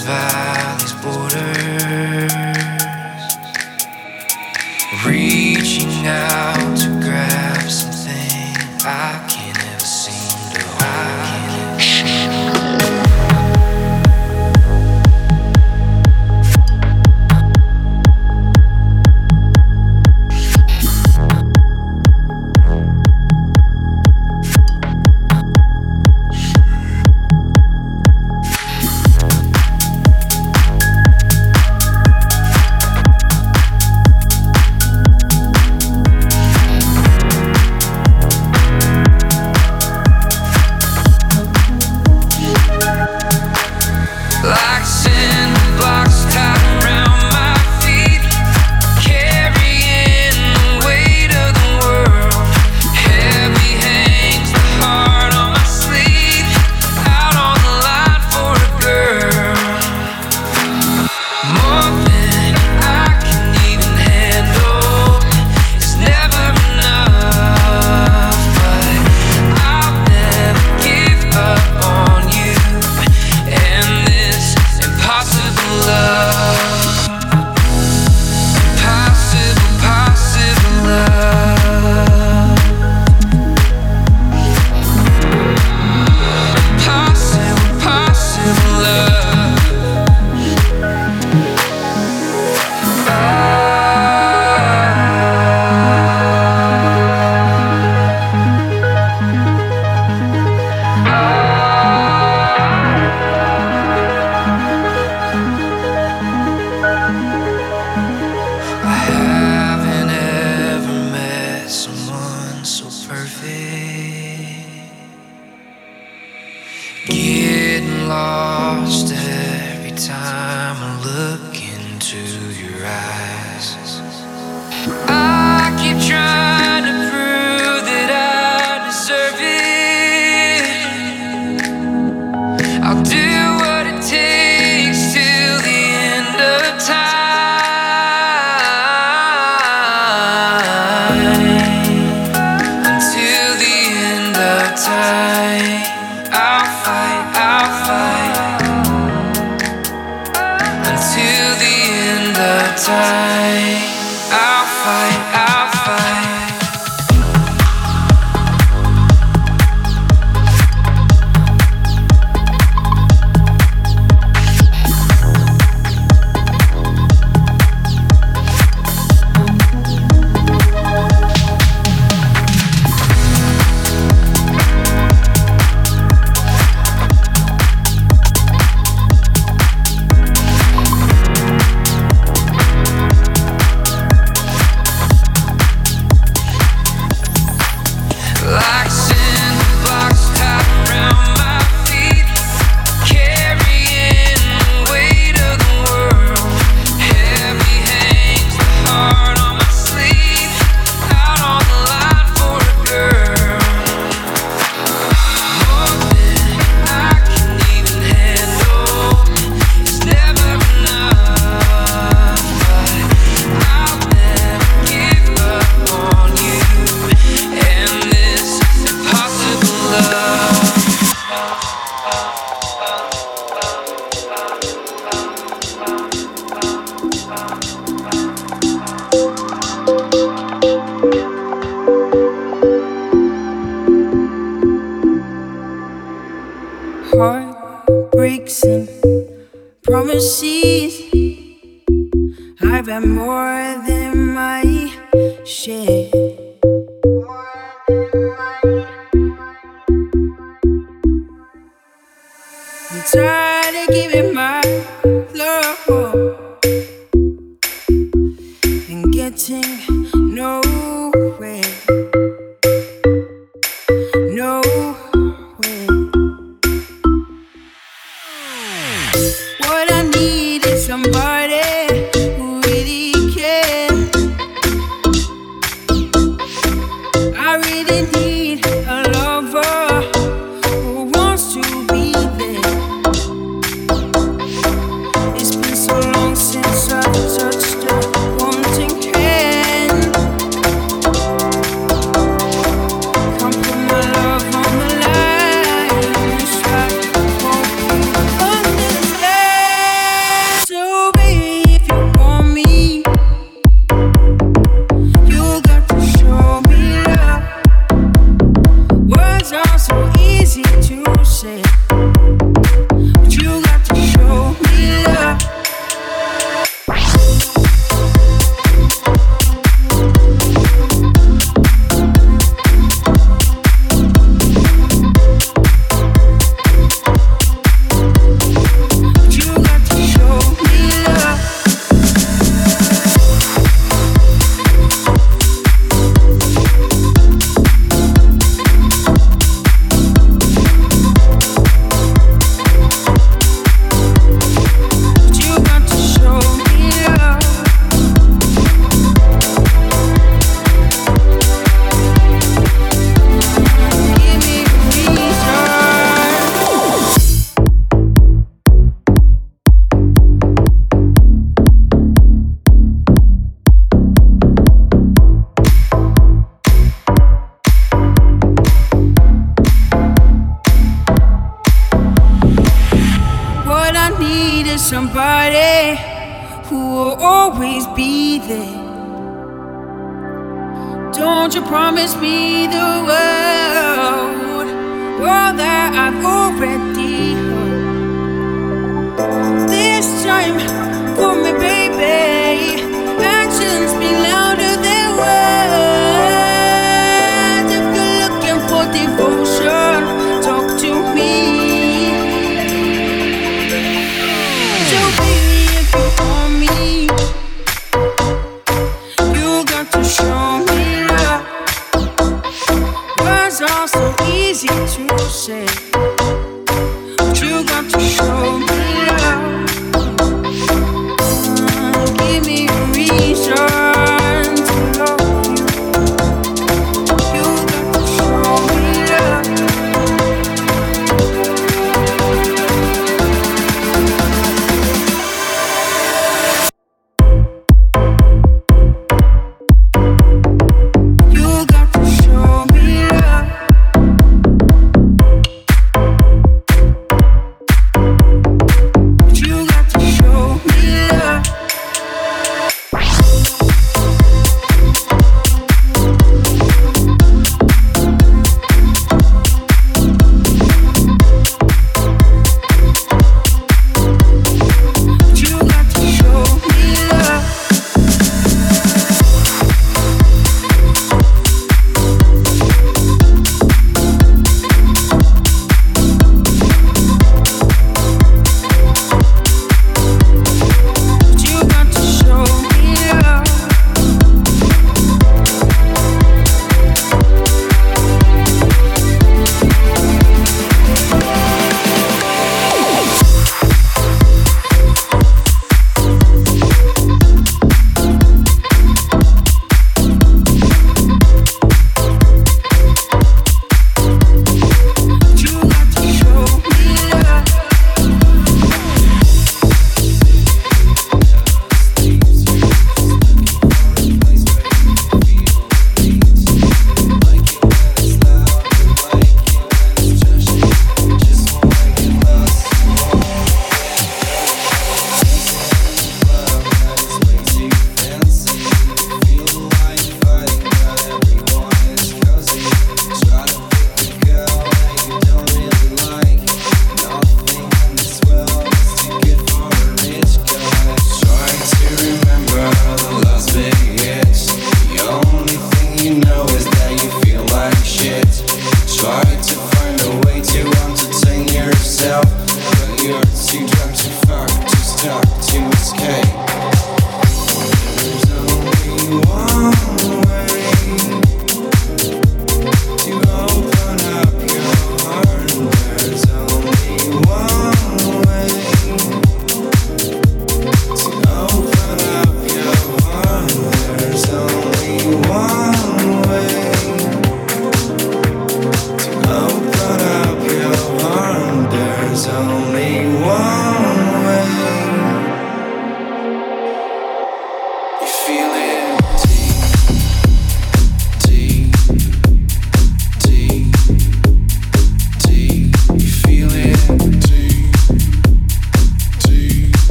vast.